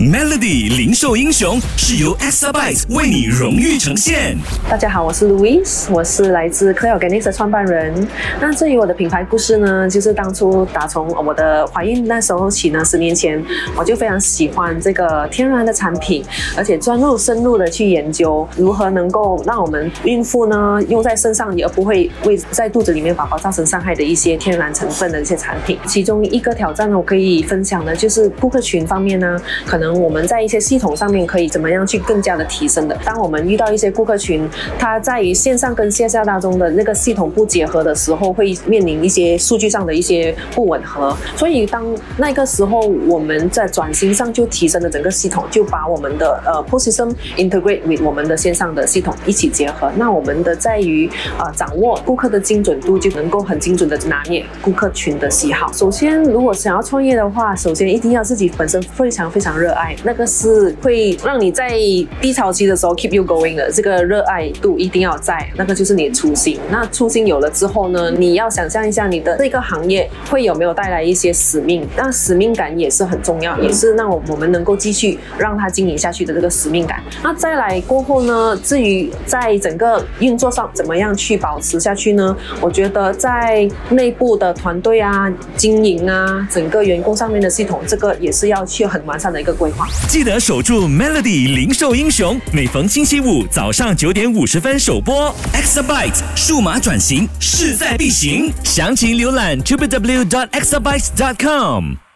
Melody 零售英雄是由 Exabyte 为你荣誉呈现。大家好，我是 Louis，我是来自 Clear Organics 的创办人。那至于我的品牌故事呢，就是当初打从我的怀孕那时候起呢，十年前我就非常喜欢这个天然的产品，而且专入深入的去研究如何能够让我们孕妇呢用在身上，也不会为在肚子里面宝宝造成伤害的一些天然成分的一些产品。其中一个挑战呢，我可以分享的就是顾客群方面呢，可能我们在一些系统上面可以怎么样去更加的提升的。当我们遇到一些顾客群，它在于线上跟线下当中的那个系统不结合的时候，会面临一些数据上的一些不吻合。所以当那个时候我们在转型上就提升了整个系统，就把我们的呃 position integrate with 我们的线上的系统一起结合。那我们的在于啊掌握顾客的精准度，就能够很精准的拿捏顾客群的喜好。首先，如果想要创业的话，首先一定要自己本身非常非常热爱，那个是会让你在低潮期的时候 keep you going 的。这个热爱度一定要在，那个就是你的初心。那初心有了之后呢，你要想象一下你的这个行业会有没有带来一些使命，那使命感也是很重要，也是让我们能够继续让它经营下去的这个使命感。那再来过后呢，至于在整个运作上怎么样去保持下去呢？我觉得在内部的团队啊、经营啊、整个员工上面的系统，这个也是要去很完善的一个规记得守住 Melody 零售英雄，每逢星期五早上九点五十分首播。Exabyte 数码转型势在必行，详情浏览 www.exabyte.com。